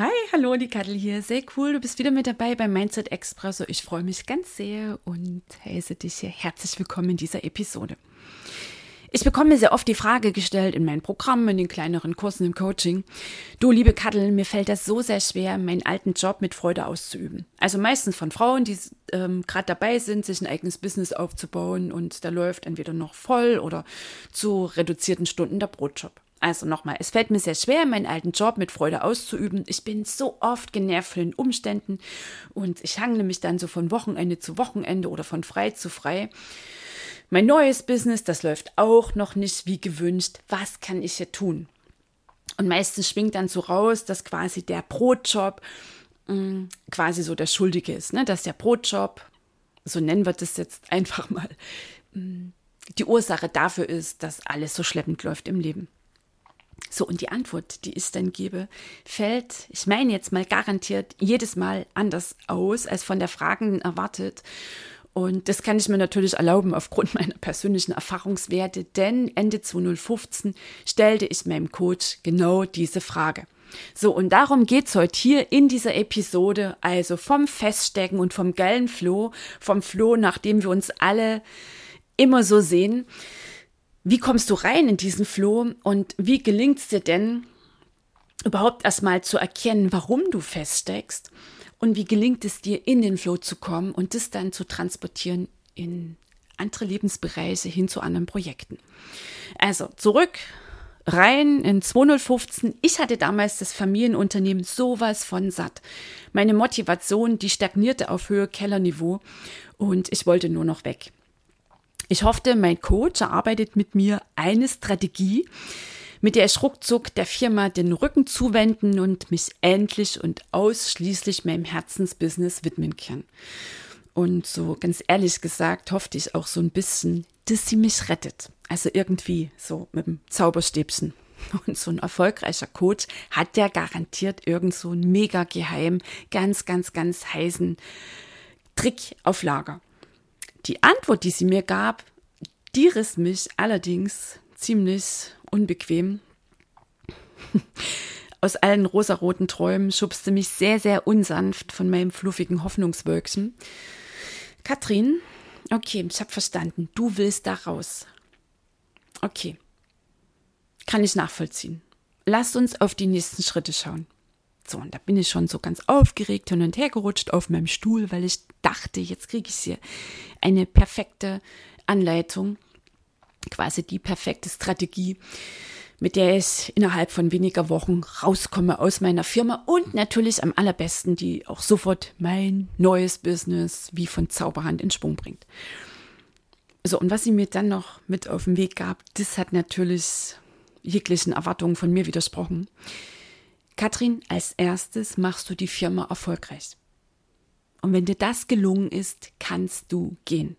Hi, hallo, die Kattel hier. Sehr cool, du bist wieder mit dabei beim Mindset Expresso. Ich freue mich ganz sehr und heiße dich hier herzlich willkommen in dieser Episode. Ich bekomme sehr oft die Frage gestellt in meinen Programmen, in den kleineren Kursen im Coaching. Du, liebe Kattel, mir fällt das so sehr schwer, meinen alten Job mit Freude auszuüben. Also meistens von Frauen, die ähm, gerade dabei sind, sich ein eigenes Business aufzubauen und da läuft entweder noch voll oder zu reduzierten Stunden der Brotjob. Also nochmal, es fällt mir sehr schwer, meinen alten Job mit Freude auszuüben. Ich bin so oft genervt von den Umständen und ich hangle mich dann so von Wochenende zu Wochenende oder von frei zu frei. Mein neues Business, das läuft auch noch nicht wie gewünscht. Was kann ich hier tun? Und meistens schwingt dann so raus, dass quasi der Brotjob mm, quasi so der Schuldige ist, ne? dass der Brotjob, so nennen wir das jetzt einfach mal, mm, die Ursache dafür ist, dass alles so schleppend läuft im Leben. So, und die Antwort, die ich dann gebe, fällt, ich meine jetzt mal garantiert, jedes Mal anders aus, als von der Fragenden erwartet. Und das kann ich mir natürlich erlauben aufgrund meiner persönlichen Erfahrungswerte, denn Ende 2015 stellte ich meinem Coach genau diese Frage. So, und darum geht's heute hier in dieser Episode, also vom Feststecken und vom geilen Floh, vom Floh, nachdem wir uns alle immer so sehen. Wie kommst du rein in diesen Floh und wie gelingt es dir denn, überhaupt erstmal zu erkennen, warum du feststeckst und wie gelingt es dir, in den Flow zu kommen und das dann zu transportieren in andere Lebensbereiche hin zu anderen Projekten. Also zurück rein in 2015. Ich hatte damals das Familienunternehmen sowas von satt. Meine Motivation, die stagnierte auf Höhe Kellerniveau und ich wollte nur noch weg. Ich hoffte, mein Coach erarbeitet mit mir eine Strategie, mit der ich ruckzuck der Firma den Rücken zuwenden und mich endlich und ausschließlich meinem Herzensbusiness widmen kann. Und so ganz ehrlich gesagt hoffte ich auch so ein bisschen, dass sie mich rettet. Also irgendwie so mit dem Zauberstäbchen. Und so ein erfolgreicher Coach hat ja garantiert irgend so einen mega geheim, ganz, ganz, ganz heißen Trick auf Lager. Die Antwort, die sie mir gab, die riss mich allerdings ziemlich unbequem. Aus allen rosaroten Träumen schubste mich sehr, sehr unsanft von meinem fluffigen Hoffnungswölkchen. Katrin, okay, ich habe verstanden. Du willst da raus. Okay. Kann ich nachvollziehen. Lasst uns auf die nächsten Schritte schauen. So, und da bin ich schon so ganz aufgeregt hin und her gerutscht auf meinem Stuhl, weil ich dachte, jetzt kriege ich hier eine perfekte Anleitung, quasi die perfekte Strategie, mit der ich innerhalb von weniger Wochen rauskomme aus meiner Firma und natürlich am allerbesten, die auch sofort mein neues Business wie von Zauberhand in Schwung bringt. So, und was sie mir dann noch mit auf den Weg gab, das hat natürlich jeglichen Erwartungen von mir widersprochen. Katrin, als erstes machst du die Firma erfolgreich. Und wenn dir das gelungen ist, kannst du gehen.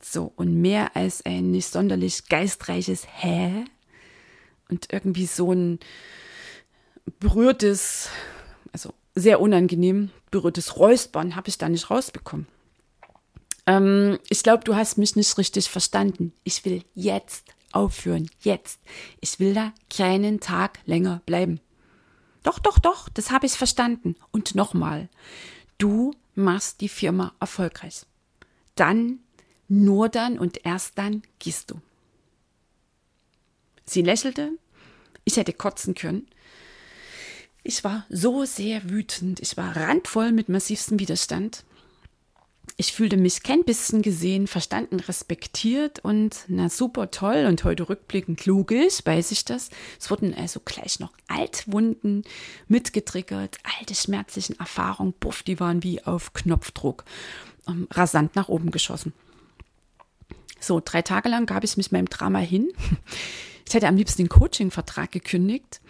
So, und mehr als ein nicht sonderlich geistreiches Hä und irgendwie so ein berührtes, also sehr unangenehm berührtes Räuspern habe ich da nicht rausbekommen. Ähm, ich glaube, du hast mich nicht richtig verstanden. Ich will jetzt aufhören. Jetzt. Ich will da keinen Tag länger bleiben. Doch, doch, doch, das habe ich verstanden. Und nochmal, du machst die Firma erfolgreich. Dann, nur dann und erst dann gehst du. Sie lächelte. Ich hätte kotzen können. Ich war so sehr wütend. Ich war randvoll mit massivstem Widerstand. Ich fühlte mich kein bisschen gesehen, verstanden, respektiert und na super toll und heute rückblickend logisch, weiß ich das. Es wurden also gleich noch Altwunden mitgetriggert, alte schmerzlichen Erfahrungen, buff, die waren wie auf Knopfdruck ähm, rasant nach oben geschossen. So, drei Tage lang gab ich mich meinem Drama hin. Ich hätte am liebsten den Coaching-Vertrag gekündigt.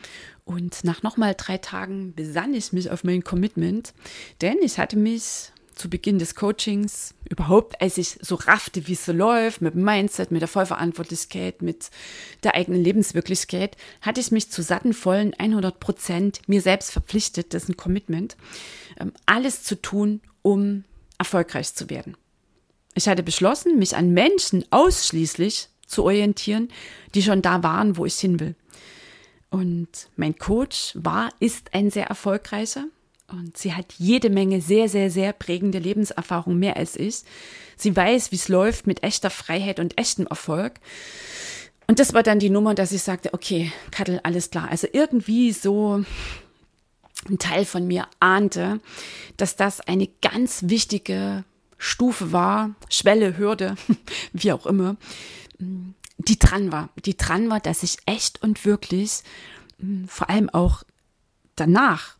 Und nach nochmal drei Tagen besann ich mich auf mein Commitment, denn ich hatte mich zu Beginn des Coachings, überhaupt, als ich so raffte, wie es so läuft, mit dem Mindset, mit der Vollverantwortlichkeit, mit der eigenen Lebenswirklichkeit, hatte ich mich zu satten vollen 100 Prozent mir selbst verpflichtet, das ist ein Commitment, ähm, alles zu tun, um erfolgreich zu werden. Ich hatte beschlossen, mich an Menschen ausschließlich zu orientieren, die schon da waren, wo ich hin will. Und mein Coach war, ist ein sehr erfolgreicher und sie hat jede Menge sehr, sehr, sehr prägende Lebenserfahrung, mehr als ich. Sie weiß, wie es läuft mit echter Freiheit und echtem Erfolg. Und das war dann die Nummer, dass ich sagte, okay, Kattel, alles klar. Also irgendwie so ein Teil von mir ahnte, dass das eine ganz wichtige Stufe war, Schwelle, Hürde, wie auch immer, die dran war. Die dran war, dass ich echt und wirklich vor allem auch danach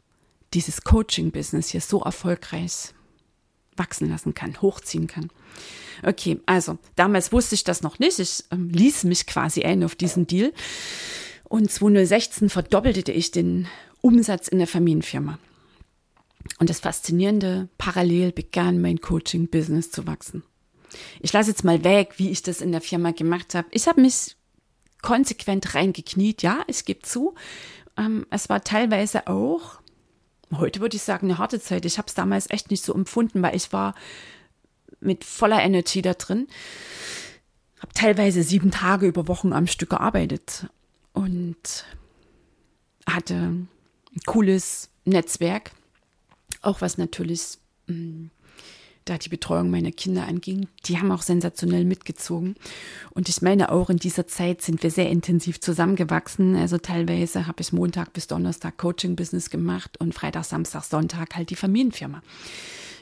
dieses Coaching-Business hier so erfolgreich wachsen lassen kann, hochziehen kann. Okay, also damals wusste ich das noch nicht. Ich ähm, ließ mich quasi ein auf diesen Deal. Und 2016 verdoppelte ich den Umsatz in der Familienfirma. Und das Faszinierende, parallel begann mein Coaching-Business zu wachsen. Ich lasse jetzt mal weg, wie ich das in der Firma gemacht habe. Ich habe mich konsequent reingekniet, ja, ich gebe zu. Ähm, es war teilweise auch heute würde ich sagen, eine harte Zeit. Ich habe es damals echt nicht so empfunden, weil ich war mit voller Energie da drin. Habe teilweise sieben Tage über Wochen am Stück gearbeitet und hatte ein cooles Netzwerk, auch was natürlich mm, da die Betreuung meiner Kinder anging, die haben auch sensationell mitgezogen. Und ich meine, auch in dieser Zeit sind wir sehr intensiv zusammengewachsen. Also teilweise habe ich Montag bis Donnerstag Coaching-Business gemacht und Freitag, Samstag, Sonntag halt die Familienfirma.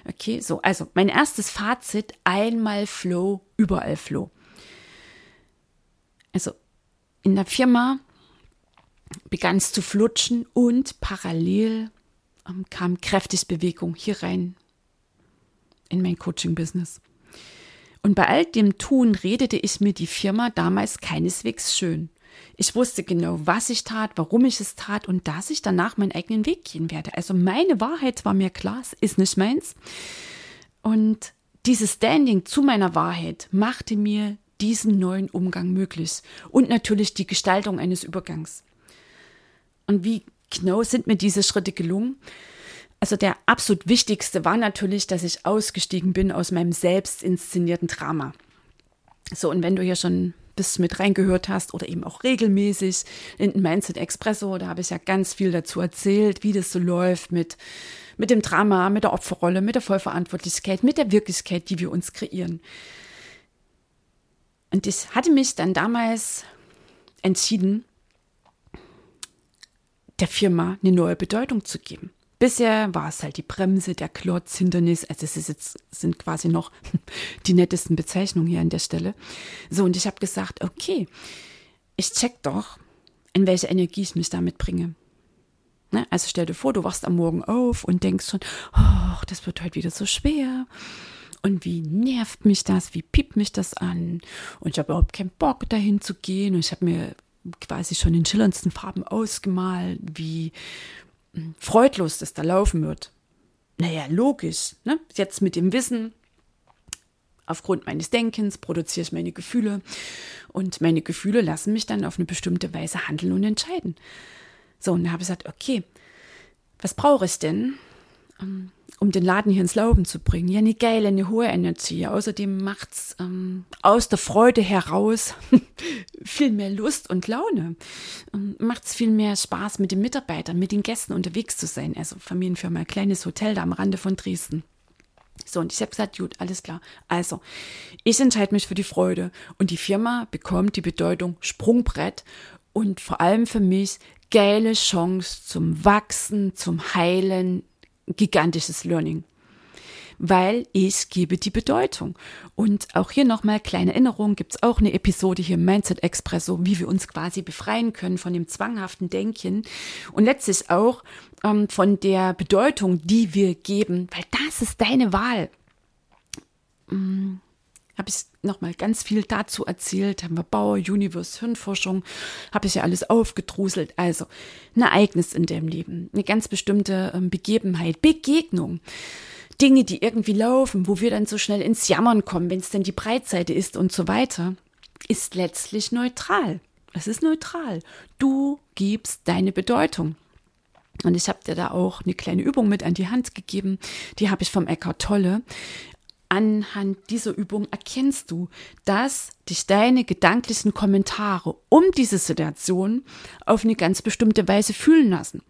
Okay, so, also mein erstes Fazit, einmal Flow, überall Flow. Also in der Firma begann es zu flutschen und parallel ähm, kam kräftig Bewegung hier rein in mein Coaching-Business. Und bei all dem Tun redete ich mir die Firma damals keineswegs schön. Ich wusste genau, was ich tat, warum ich es tat und dass ich danach meinen eigenen Weg gehen werde. Also meine Wahrheit war mir klar, es ist nicht meins. Und dieses Standing zu meiner Wahrheit machte mir diesen neuen Umgang möglich und natürlich die Gestaltung eines Übergangs. Und wie genau sind mir diese Schritte gelungen? Also der absolut wichtigste war natürlich, dass ich ausgestiegen bin aus meinem selbst inszenierten Drama. So, und wenn du hier schon bis mit reingehört hast oder eben auch regelmäßig in Mindset Expresso, da habe ich ja ganz viel dazu erzählt, wie das so läuft mit, mit dem Drama, mit der Opferrolle, mit der Vollverantwortlichkeit, mit der Wirklichkeit, die wir uns kreieren. Und ich hatte mich dann damals entschieden, der Firma eine neue Bedeutung zu geben. Bisher war es halt die Bremse, der Klotz, Hindernis. Also es ist jetzt, sind quasi noch die nettesten Bezeichnungen hier an der Stelle. So, und ich habe gesagt, okay, ich check doch, in welche Energie ich mich damit bringe. Ne? Also stell dir vor, du wachst am Morgen auf und denkst schon, oh, das wird heute wieder so schwer. Und wie nervt mich das? Wie piept mich das an? Und ich habe überhaupt keinen Bock, dahin zu gehen. Und ich habe mir quasi schon in schillerndsten Farben ausgemalt, wie freudlos das da laufen wird. Naja, logisch. Ne? Jetzt mit dem Wissen, aufgrund meines Denkens produziere ich meine Gefühle und meine Gefühle lassen mich dann auf eine bestimmte Weise handeln und entscheiden. So, und da habe ich gesagt, okay, was brauche ich denn, ähm, um den Laden hier ins Laufen zu bringen. Ja, eine geile, eine hohe Energie. Außerdem macht's ähm, aus der Freude heraus viel mehr Lust und Laune. Ähm, macht's viel mehr Spaß, mit den Mitarbeitern, mit den Gästen unterwegs zu sein. Also Familienfirma, ein kleines Hotel da am Rande von Dresden. So, und ich habe gesagt, gut, alles klar. Also, ich entscheide mich für die Freude und die Firma bekommt die Bedeutung Sprungbrett und vor allem für mich geile Chance zum Wachsen, zum Heilen, gigantisches Learning. Weil ich gebe die Bedeutung. Und auch hier nochmal kleine Erinnerung, gibt es auch eine Episode hier im Mindset Expresso, wie wir uns quasi befreien können von dem zwanghaften Denken und letztlich auch ähm, von der Bedeutung, die wir geben, weil das ist deine Wahl. Mm, habe ich nochmal ganz viel dazu erzählt, haben wir Bauer, Universe, Hirnforschung, habe ich ja alles aufgedruselt. Also ein Ereignis in dem Leben, eine ganz bestimmte ähm, Begebenheit, Begegnung. Dinge, die irgendwie laufen, wo wir dann so schnell ins Jammern kommen, wenn es denn die Breitseite ist und so weiter, ist letztlich neutral. Es ist neutral. Du gibst deine Bedeutung. Und ich habe dir da auch eine kleine Übung mit an die Hand gegeben. Die habe ich vom Eckhart Tolle. Anhand dieser Übung erkennst du, dass dich deine gedanklichen Kommentare um diese Situation auf eine ganz bestimmte Weise fühlen lassen.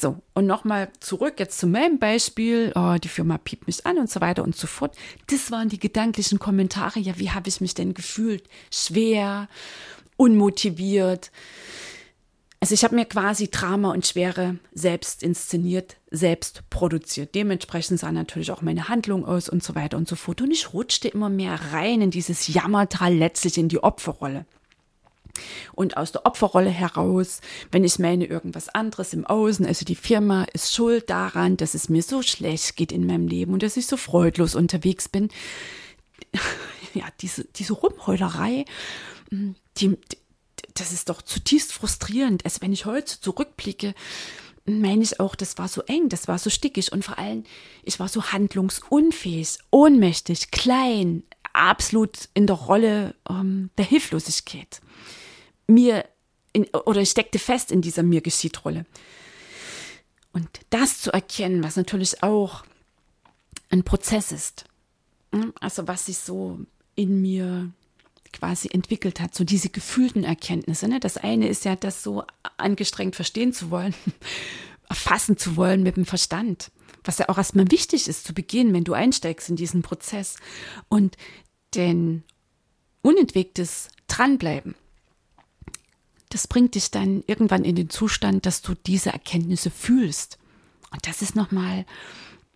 So, und nochmal zurück jetzt zu meinem Beispiel. Oh, die Firma piept mich an und so weiter und so fort. Das waren die gedanklichen Kommentare. Ja, wie habe ich mich denn gefühlt? Schwer, unmotiviert. Also ich habe mir quasi Drama und Schwere selbst inszeniert, selbst produziert. Dementsprechend sah natürlich auch meine Handlung aus und so weiter und so fort. Und ich rutschte immer mehr rein in dieses Jammertal, letztlich in die Opferrolle. Und aus der Opferrolle heraus, wenn ich meine irgendwas anderes im Außen, also die Firma ist schuld daran, dass es mir so schlecht geht in meinem Leben und dass ich so freudlos unterwegs bin. Ja, diese, diese Rumheulerei, die, das ist doch zutiefst frustrierend. Also wenn ich heute zurückblicke, meine ich auch, das war so eng, das war so stickig und vor allem, ich war so handlungsunfähig, ohnmächtig, klein, absolut in der Rolle ähm, der Hilflosigkeit. Mir in, oder ich steckte fest in dieser mir geschieht Rolle. Und das zu erkennen, was natürlich auch ein Prozess ist, ne, also was sich so in mir quasi entwickelt hat, so diese gefühlten Erkenntnisse. Ne? Das eine ist ja, das so angestrengt verstehen zu wollen, erfassen zu wollen mit dem Verstand, was ja auch erstmal wichtig ist zu Beginn, wenn du einsteigst in diesen Prozess. Und den unentwegtes Dranbleiben, das bringt dich dann irgendwann in den Zustand, dass du diese Erkenntnisse fühlst. Und das ist nochmal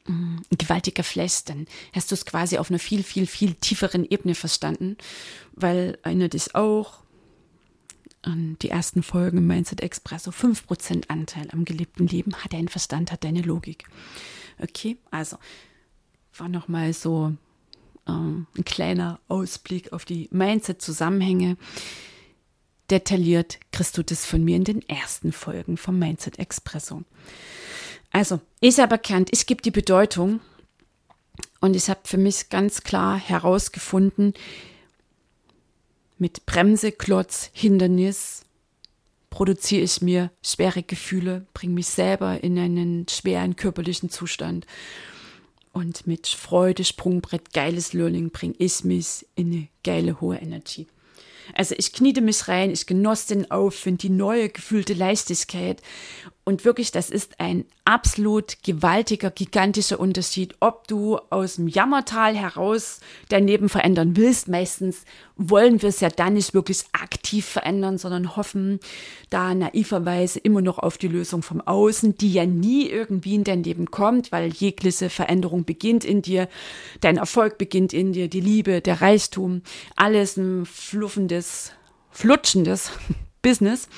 ein gewaltiger Flash, dann hast du es quasi auf einer viel, viel, viel tieferen Ebene verstanden, weil erinnere dich auch an die ersten Folgen im Mindset Express, so 5% Anteil am gelebten Leben hat dein Verstand, hat deine Logik. Okay, also war nochmal so ähm, ein kleiner Ausblick auf die Mindset-Zusammenhänge. Detailliert kriegst du das von mir in den ersten Folgen vom Mindset Expresso. Also, ich habe erkannt, ich gebe die Bedeutung und ich habe für mich ganz klar herausgefunden, mit Bremse, Klotz, Hindernis produziere ich mir schwere Gefühle, bringe mich selber in einen schweren körperlichen Zustand. Und mit Freude, Sprungbrett, geiles Learning bringe ich mich in eine geile hohe Energie. Also ich kniete mich rein, ich genoss den Aufwind, die neue gefühlte Leichtigkeit. Und wirklich, das ist ein absolut gewaltiger, gigantischer Unterschied, ob du aus dem Jammertal heraus dein Leben verändern willst. Meistens wollen wir es ja dann nicht wirklich aktiv verändern, sondern hoffen da naiverweise immer noch auf die Lösung vom Außen, die ja nie irgendwie in dein Leben kommt, weil jegliche Veränderung beginnt in dir, dein Erfolg beginnt in dir, die Liebe, der Reichtum, alles ein fluffendes, flutschendes Business.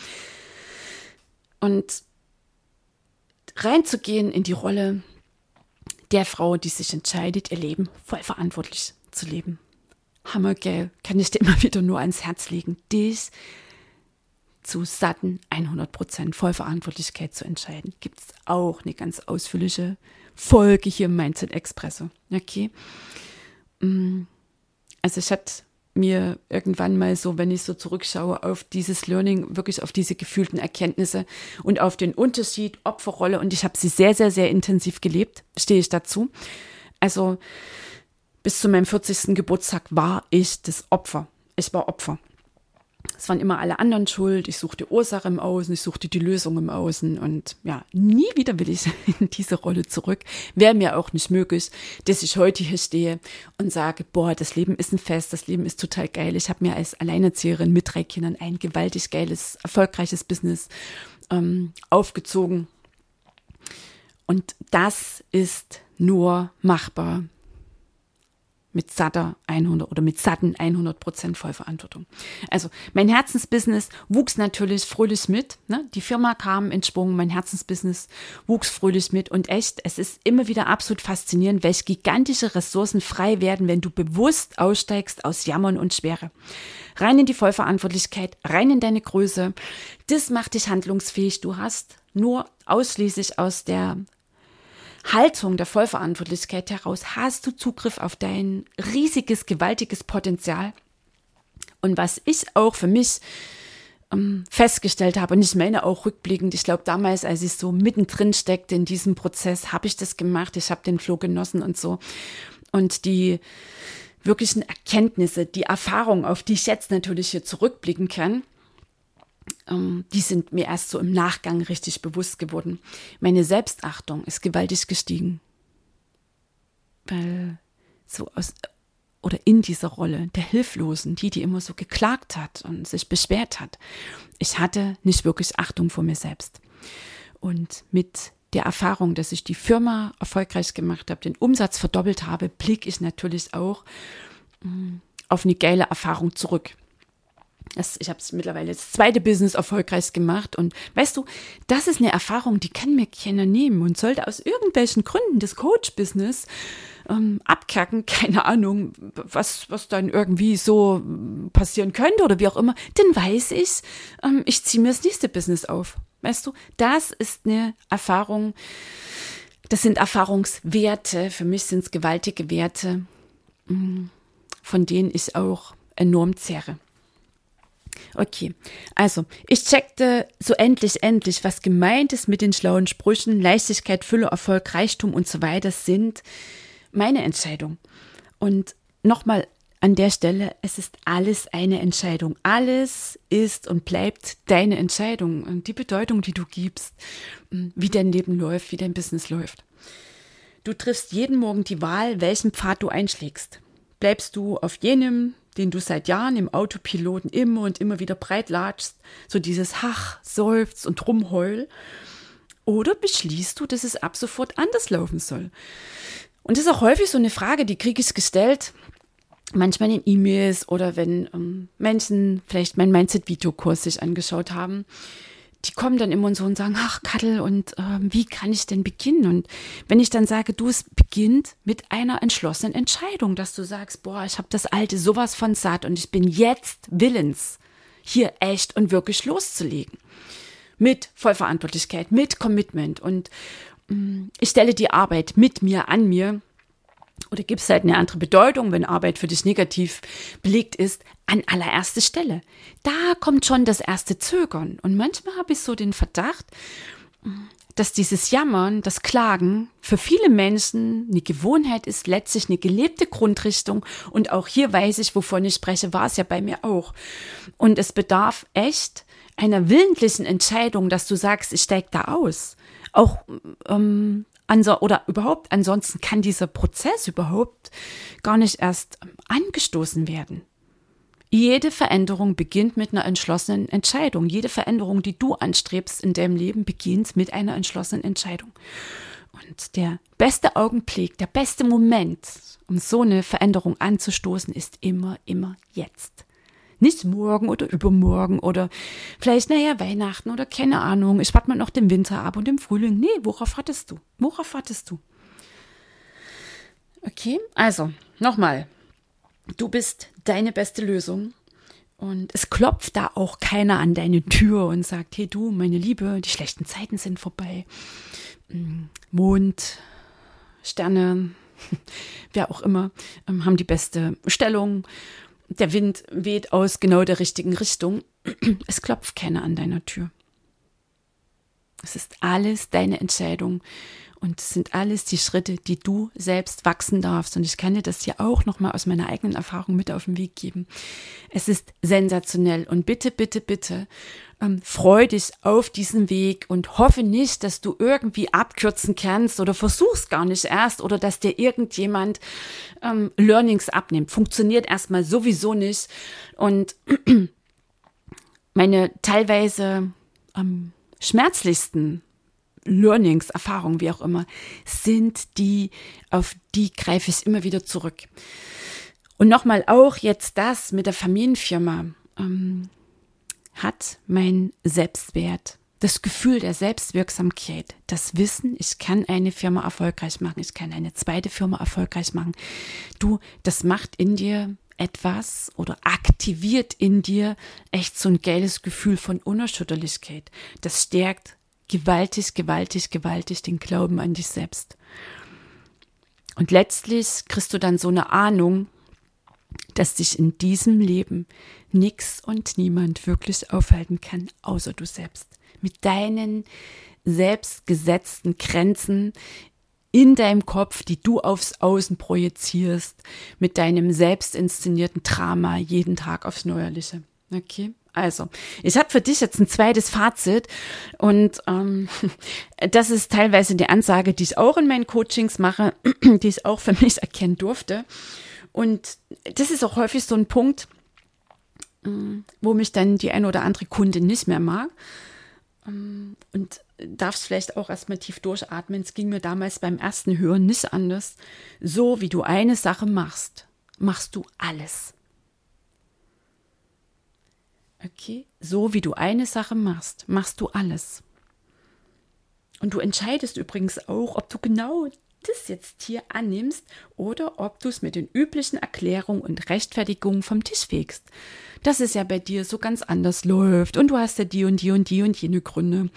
Und reinzugehen in die Rolle der Frau, die sich entscheidet, ihr Leben voll verantwortlich zu leben. Hammergeil, kann ich dir immer wieder nur ans Herz legen, dich zu satten 100% Vollverantwortlichkeit zu entscheiden. Gibt es auch eine ganz ausführliche Folge hier im Mindset Expresso. Okay. Mm, also ich hatte mir irgendwann mal so, wenn ich so zurückschaue auf dieses Learning, wirklich auf diese gefühlten Erkenntnisse und auf den Unterschied Opferrolle und ich habe sie sehr, sehr, sehr intensiv gelebt, stehe ich dazu. Also bis zu meinem 40. Geburtstag war ich das Opfer. Ich war Opfer. Es waren immer alle anderen schuld. Ich suchte Ursache im Außen, ich suchte die Lösung im Außen. Und ja, nie wieder will ich in diese Rolle zurück. Wäre mir auch nicht möglich, dass ich heute hier stehe und sage, boah, das Leben ist ein Fest, das Leben ist total geil. Ich habe mir als Alleinerzieherin mit drei Kindern ein gewaltig geiles, erfolgreiches Business ähm, aufgezogen. Und das ist nur machbar mit satter 100 oder mit satten 100 Prozent Vollverantwortung. Also mein Herzensbusiness wuchs natürlich fröhlich mit. Ne? Die Firma kam in Schwung, mein Herzensbusiness wuchs fröhlich mit und echt, es ist immer wieder absolut faszinierend, welche gigantische Ressourcen frei werden, wenn du bewusst aussteigst aus Jammern und Schwere. Rein in die Vollverantwortlichkeit, rein in deine Größe. Das macht dich handlungsfähig. Du hast nur ausschließlich aus der Haltung der Vollverantwortlichkeit heraus hast du Zugriff auf dein riesiges, gewaltiges Potenzial. Und was ich auch für mich ähm, festgestellt habe, und ich meine auch rückblickend, ich glaube damals, als ich so mittendrin steckte in diesem Prozess, habe ich das gemacht, ich habe den Floh genossen und so. Und die wirklichen Erkenntnisse, die Erfahrung, auf die ich jetzt natürlich hier zurückblicken kann, die sind mir erst so im Nachgang richtig bewusst geworden. Meine Selbstachtung ist gewaltig gestiegen. Weil so aus oder in dieser Rolle der Hilflosen, die, die immer so geklagt hat und sich beschwert hat, ich hatte nicht wirklich Achtung vor mir selbst. Und mit der Erfahrung, dass ich die Firma erfolgreich gemacht habe, den Umsatz verdoppelt habe, blicke ich natürlich auch mm, auf eine geile Erfahrung zurück. Das, ich habe es mittlerweile das zweite Business erfolgreich gemacht und weißt du, das ist eine Erfahrung, die kann mir keiner nehmen und sollte aus irgendwelchen Gründen das Coach-Business ähm, abkacken, keine Ahnung, was, was dann irgendwie so passieren könnte oder wie auch immer, dann weiß ich, ähm, ich ziehe mir das nächste Business auf. Weißt du, das ist eine Erfahrung, das sind Erfahrungswerte, für mich sind es gewaltige Werte, mm, von denen ich auch enorm zehre. Okay, also ich checkte so endlich, endlich, was gemeint ist mit den schlauen Sprüchen, Leichtigkeit, Fülle, Erfolg, Reichtum und so weiter sind meine Entscheidung. Und nochmal an der Stelle, es ist alles eine Entscheidung. Alles ist und bleibt deine Entscheidung und die Bedeutung, die du gibst, wie dein Leben läuft, wie dein Business läuft. Du triffst jeden Morgen die Wahl, welchen Pfad du einschlägst. Bleibst du auf jenem, den du seit Jahren im Autopiloten immer und immer wieder breit latschst, so dieses Hach, Seufz und Rumheul? Oder beschließt du, dass es ab sofort anders laufen soll? Und das ist auch häufig so eine Frage, die kriege ich gestellt, manchmal in E-Mails oder wenn ähm, Menschen vielleicht meinen Mindset-Videokurs sich angeschaut haben die kommen dann immer und so und sagen, ach Kattel, und äh, wie kann ich denn beginnen? Und wenn ich dann sage, du, es beginnt mit einer entschlossenen Entscheidung, dass du sagst, boah, ich habe das Alte sowas von satt und ich bin jetzt willens, hier echt und wirklich loszulegen. Mit Vollverantwortlichkeit, mit Commitment. Und mh, mm, ich stelle die Arbeit mit mir an mir oder gibt es halt eine andere Bedeutung, wenn Arbeit für dich negativ belegt ist, an allererste Stelle. Da kommt schon das erste Zögern. Und manchmal habe ich so den Verdacht, dass dieses Jammern, das Klagen für viele Menschen eine Gewohnheit ist, letztlich eine gelebte Grundrichtung. Und auch hier weiß ich, wovon ich spreche, war es ja bei mir auch. Und es bedarf echt einer willentlichen Entscheidung, dass du sagst, ich steige da aus. Auch ähm, Anso oder überhaupt, ansonsten kann dieser Prozess überhaupt gar nicht erst angestoßen werden. Jede Veränderung beginnt mit einer entschlossenen Entscheidung. Jede Veränderung, die du anstrebst in deinem Leben, beginnt mit einer entschlossenen Entscheidung. Und der beste Augenblick, der beste Moment, um so eine Veränderung anzustoßen, ist immer, immer jetzt. Nicht morgen oder übermorgen oder vielleicht, naja, Weihnachten oder keine Ahnung. Ich warte mal noch den Winter ab und im Frühling. Nee, worauf wartest du? Worauf wartest du? Okay, also nochmal. Du bist deine beste Lösung. Und es klopft da auch keiner an deine Tür und sagt, hey du, meine Liebe, die schlechten Zeiten sind vorbei. Mm, Mond, Sterne, wer auch immer, ähm, haben die beste Stellung der Wind weht aus genau der richtigen Richtung. Es klopft keiner an deiner Tür. Es ist alles deine Entscheidung und es sind alles die Schritte, die du selbst wachsen darfst. Und ich kann dir das hier auch nochmal aus meiner eigenen Erfahrung mit auf den Weg geben. Es ist sensationell und bitte, bitte, bitte ähm, freu dich auf diesen Weg und hoffe nicht, dass du irgendwie abkürzen kannst oder versuchst gar nicht erst oder dass dir irgendjemand ähm, Learnings abnimmt. Funktioniert erstmal sowieso nicht. Und meine teilweise ähm, schmerzlichsten Learnings, Erfahrungen, wie auch immer, sind die, auf die greife ich immer wieder zurück. Und nochmal auch jetzt das mit der Familienfirma ähm, hat mein Selbstwert, das Gefühl der Selbstwirksamkeit, das Wissen, ich kann eine Firma erfolgreich machen, ich kann eine zweite Firma erfolgreich machen. Du, das macht in dir etwas oder aktiviert in dir echt so ein geiles Gefühl von Unerschütterlichkeit. Das stärkt gewaltig, gewaltig, gewaltig den Glauben an dich selbst. Und letztlich kriegst du dann so eine Ahnung, dass dich in diesem Leben nichts und niemand wirklich aufhalten kann, außer du selbst. Mit deinen selbstgesetzten Grenzen in deinem Kopf, die du aufs Außen projizierst, mit deinem selbst inszenierten Drama jeden Tag aufs Neuerliche. Okay? Also, ich habe für dich jetzt ein zweites Fazit und ähm, das ist teilweise die Ansage, die ich auch in meinen Coachings mache, die ich auch für mich erkennen durfte. Und das ist auch häufig so ein Punkt, ähm, wo mich dann die ein oder andere Kunde nicht mehr mag. Ähm, und darfst vielleicht auch erstmal tief durchatmen. Es ging mir damals beim ersten Hören nicht anders. So wie du eine Sache machst, machst du alles. Okay? So wie du eine Sache machst, machst du alles. Und du entscheidest übrigens auch, ob du genau das jetzt hier annimmst oder ob du es mit den üblichen Erklärungen und Rechtfertigungen vom Tisch fegst. Dass es ja bei dir so ganz anders läuft und du hast ja die und die und die und jene Gründe.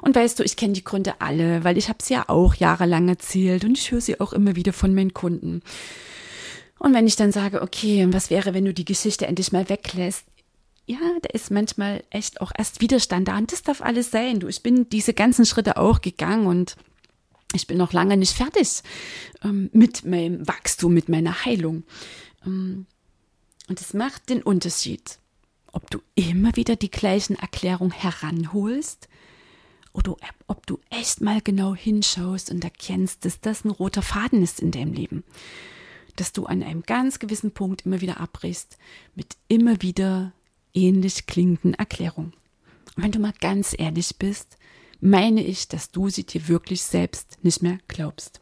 Und weißt du, ich kenne die Gründe alle, weil ich habe sie ja auch jahrelang erzählt und ich höre sie auch immer wieder von meinen Kunden. Und wenn ich dann sage, okay, was wäre, wenn du die Geschichte endlich mal weglässt? Ja, da ist manchmal echt auch erst Widerstand da und das darf alles sein. Du, ich bin diese ganzen Schritte auch gegangen und ich bin noch lange nicht fertig ähm, mit meinem Wachstum, mit meiner Heilung. Ähm, und es macht den Unterschied, ob du immer wieder die gleichen Erklärungen heranholst oder ob du echt mal genau hinschaust und erkennst, dass das ein roter Faden ist in deinem Leben. Dass du an einem ganz gewissen Punkt immer wieder abbrichst mit immer wieder ähnlich klingenden Erklärungen. Und wenn du mal ganz ehrlich bist, meine ich, dass du sie dir wirklich selbst nicht mehr glaubst.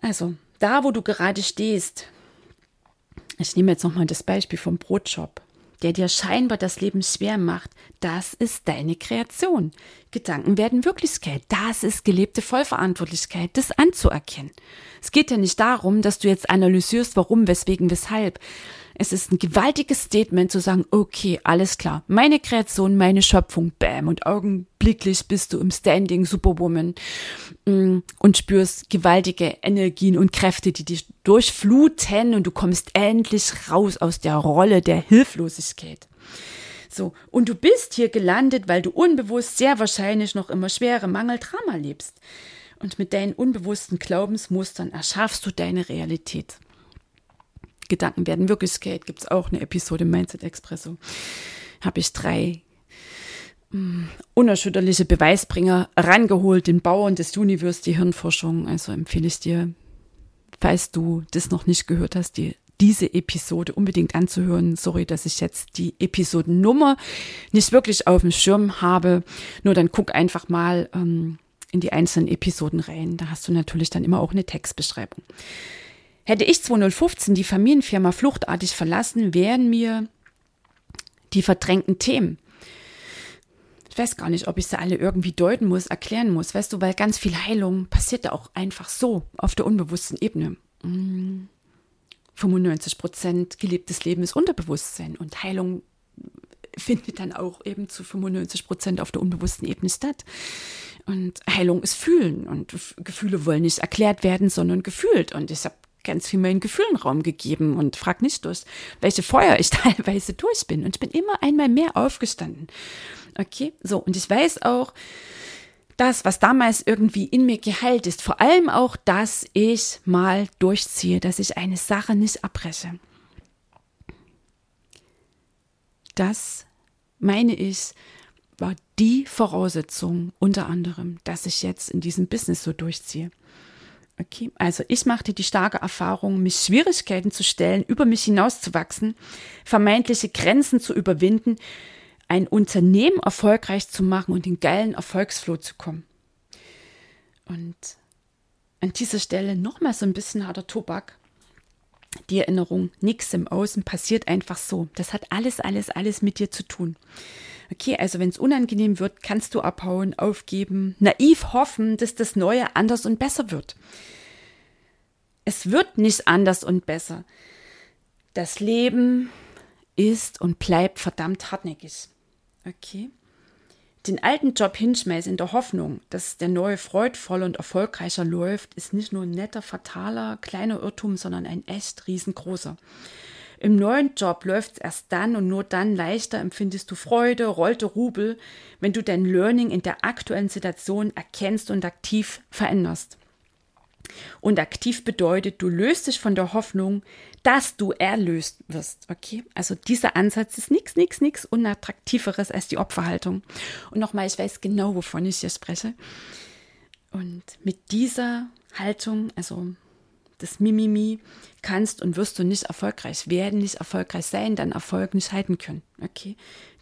Also, da wo du gerade stehst, ich nehme jetzt nochmal das Beispiel vom Brotshop, der dir scheinbar das Leben schwer macht, das ist deine Kreation. Gedanken werden Wirklichkeit. Das ist gelebte Vollverantwortlichkeit, das anzuerkennen. Es geht ja nicht darum, dass du jetzt analysierst, warum, weswegen, weshalb, es ist ein gewaltiges Statement zu sagen, okay, alles klar, meine Kreation, meine Schöpfung, bam, und augenblicklich bist du im Standing Superwoman mm, und spürst gewaltige Energien und Kräfte, die dich durchfluten und du kommst endlich raus aus der Rolle der Hilflosigkeit. So, und du bist hier gelandet, weil du unbewusst sehr wahrscheinlich noch immer schwere Mangeldrama lebst. Und mit deinen unbewussten Glaubensmustern erschaffst du deine Realität. Gedanken werden Wirklichkeit, gibt es auch eine Episode im Mindset Expresso. Habe ich drei mh, mm, unerschütterliche Beweisbringer rangeholt, den Bauern des Universums, die Hirnforschung. Also empfehle ich dir, falls du das noch nicht gehört hast, die diese Episode unbedingt anzuhören. Sorry, dass ich jetzt die Episodennummer nicht wirklich auf dem Schirm habe. Nur dann guck einfach mal ähm, in die einzelnen Episoden rein. Da hast du natürlich dann immer auch eine Textbeschreibung. Hätte ich 2015 die Familienfirma fluchtartig verlassen, wären mir die verdrängten Themen. Ich weiß gar nicht, ob ich sie alle irgendwie deuten muss, erklären muss, weißt du, weil ganz viel Heilung passiert da auch einfach so auf der unbewussten Ebene. 95 mm. Prozent gelebtes Leben ist Unterbewusstsein und Heilung findet dann auch eben zu 95 Prozent auf der unbewussten Ebene statt. Und Heilung ist Fühlen und Gefühle wollen nicht erklärt werden, sondern gefühlt. Und ich habe ganz viel meinen Gefühlen Raum gegeben und frag nicht durch, welche Feuer ich teilweise durch bin. Und ich bin immer einmal mehr aufgestanden. Okay, so. Und ich weiß auch, das, was damals irgendwie in mir geheilt ist, vor allem auch, dass ich mal durchziehe, dass ich eine Sache nicht abbreche. Das, meine ich, war die Voraussetzung unter anderem, dass ich jetzt in diesem Business so durchziehe. Okay, also ich machte die starke Erfahrung, mich Schwierigkeiten zu stellen, über mich hinauszuwachsen, vermeintliche Grenzen zu überwinden, ein Unternehmen erfolgreich zu machen und in geilen Erfolgsflow zu kommen. Und an dieser Stelle nochmal so ein bisschen harter Tobak. Die Erinnerung, nichts im Außen passiert einfach so. Das hat alles, alles, alles mit dir zu tun. Okay, also wenn es unangenehm wird, kannst du abhauen, aufgeben, naiv hoffen, dass das Neue anders und besser wird. Es wird nicht anders und besser. Das Leben ist und bleibt verdammt hartnäckig. Okay? Den alten Job hinschmeißen in der Hoffnung, dass der neue freudvoll und erfolgreicher läuft, ist nicht nur ein netter, fataler, kleiner Irrtum, sondern ein echt riesengroßer. Im neuen Job läuft es erst dann und nur dann leichter empfindest du Freude, rollte Rubel, wenn du dein Learning in der aktuellen Situation erkennst und aktiv veränderst. Und aktiv bedeutet, du löst dich von der Hoffnung, dass du erlöst wirst. Okay? Also dieser Ansatz ist nichts, nichts, nichts unattraktiveres als die Opferhaltung. Und nochmal, ich weiß genau, wovon ich hier spreche. Und mit dieser Haltung, also das Mimimi, kannst und wirst du nicht erfolgreich werden, nicht erfolgreich sein, deinen Erfolg nicht halten können. Okay?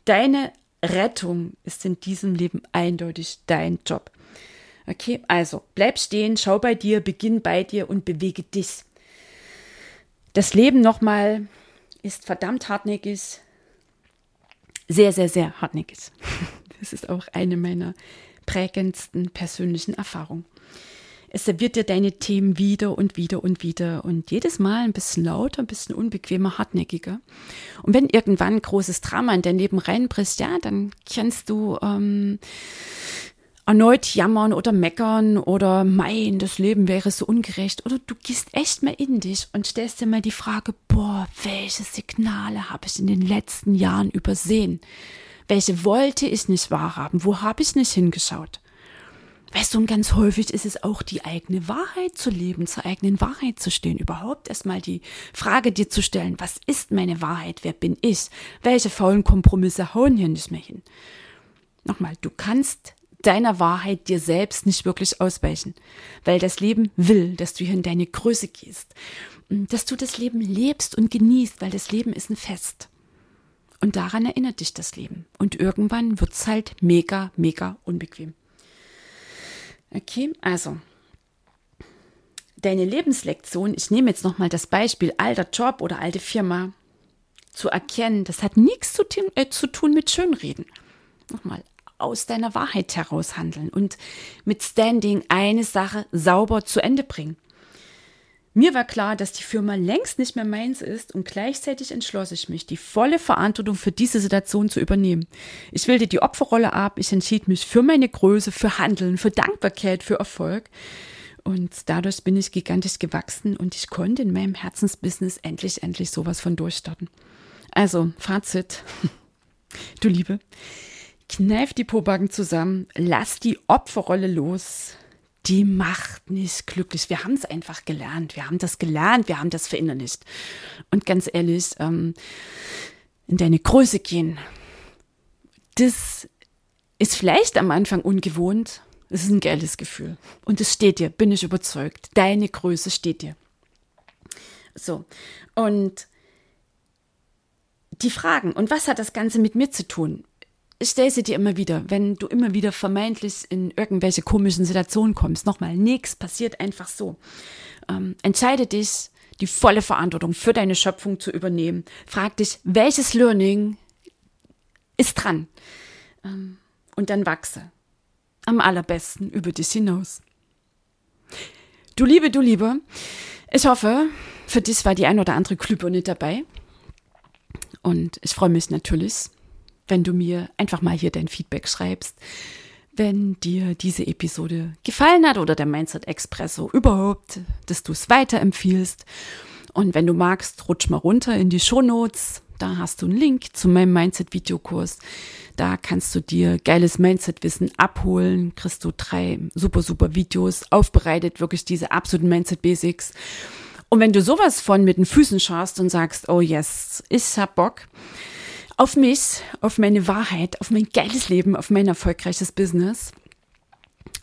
Deine Rettung ist in diesem Leben eindeutig dein Job. Okay, also bleib stehen, schau bei dir, beginn bei dir und bewege dich. Das Leben nochmal ist verdammt hartnäckig. Sehr, sehr, sehr hartnäckig. Das ist auch eine meiner prägendsten persönlichen Erfahrungen. Es serviert dir deine Themen wieder und wieder und wieder und jedes Mal ein bisschen lauter, ein bisschen unbequemer, hartnäckiger. Und wenn irgendwann ein großes Drama in dein Leben reinbricht, ja, dann kennst du ähm, erneut jammern oder meckern oder mein, das Leben wäre so ungerecht oder du gehst echt mal in dich und stellst dir mal die Frage, boah, welche Signale habe ich in den letzten Jahren übersehen? Welche wollte ich nicht wahrhaben? Wo habe ich nicht hingeschaut? Weißt du, und ganz häufig ist es auch die eigene Wahrheit zu leben, zur eigenen Wahrheit zu stehen, überhaupt erstmal die Frage dir zu stellen, was ist meine Wahrheit, wer bin ich, welche faulen Kompromisse hauen hier nicht mehr hin. Nochmal, du kannst deiner Wahrheit dir selbst nicht wirklich ausweichen, weil das Leben will, dass du hier in deine Größe gehst, dass du das Leben lebst und genießt, weil das Leben ist ein Fest. Und daran erinnert dich das Leben. Und irgendwann wird es halt mega, mega unbequem. Okay, also deine Lebenslektion, ich nehme jetzt nochmal das Beispiel alter Job oder alte Firma, zu erkennen, das hat nichts zu, äh, zu tun mit Schönreden. Nochmal, aus deiner Wahrheit heraus handeln und mit Standing eine Sache sauber zu Ende bringen. Mir war klar, dass die Firma längst nicht mehr meins ist und gleichzeitig entschloss ich mich, die volle Verantwortung für diese Situation zu übernehmen. Ich wählte die Opferrolle ab, ich entschied mich für meine Größe, für Handeln, für Dankbarkeit, für Erfolg. Und dadurch bin ich gigantisch gewachsen und ich konnte in meinem Herzensbusiness endlich, endlich sowas von durchstarten. Also, Fazit. Du Liebe, Kneif die Pobacken zusammen, lass die Opferrolle los. Die macht nicht glücklich. Wir haben es einfach gelernt. Wir haben das gelernt, wir haben das verinnerlicht. Und ganz ehrlich, ähm, in deine Größe gehen, das ist vielleicht am Anfang ungewohnt. Es ist ein geiles Gefühl. Und es steht dir, bin ich überzeugt. Deine Größe steht dir. So. Und die Fragen, und was hat das Ganze mit mir zu tun? Ich stelle sie dir immer wieder, wenn du immer wieder vermeintlich in irgendwelche komischen Situationen kommst. Nochmal, nichts passiert einfach so. Ähm, entscheide dich, die volle Verantwortung für deine Schöpfung zu übernehmen. Frag dich, welches Learning ist dran? Ähm, und dann wachse. Am allerbesten über dich hinaus. Du Liebe, du Liebe, ich hoffe, für dich war die ein oder andere Klüppe nicht dabei. Und ich freue mich natürlich, wenn du mir einfach mal hier dein Feedback schreibst. Wenn dir diese Episode gefallen hat oder der Mindset Expresso überhaupt, dass du es weiterempfiehlst. Und wenn du magst, rutsch mal runter in die Show Notes. Da hast du einen Link zu meinem Mindset-Videokurs. Da kannst du dir geiles Mindset-Wissen abholen. Kriegst du drei super, super Videos aufbereitet, wirklich diese absoluten Mindset-Basics. Und wenn du sowas von mit den Füßen schaust und sagst, oh yes, ich hab Bock, auf mich, auf meine Wahrheit, auf mein geiles Leben, auf mein erfolgreiches Business.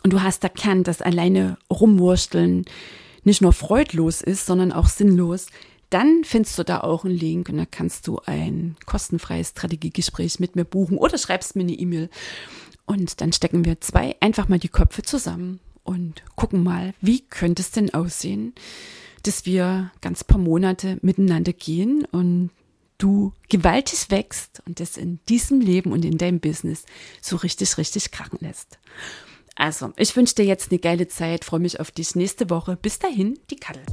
Und du hast erkannt, dass alleine rumwursteln nicht nur freudlos ist, sondern auch sinnlos. dann findest du da auch einen Link und da kannst du ein kostenfreies Strategiegespräch mit mir buchen oder schreibst mir eine E-Mail. Und dann stecken wir zwei einfach mal die Köpfe zusammen und gucken mal, wie könnte es denn aussehen, dass wir ganz paar Monate miteinander gehen und du gewaltig wächst und das in diesem Leben und in deinem Business so richtig, richtig krachen lässt. Also, ich wünsche dir jetzt eine geile Zeit, freue mich auf dich nächste Woche. Bis dahin, die Kaddel.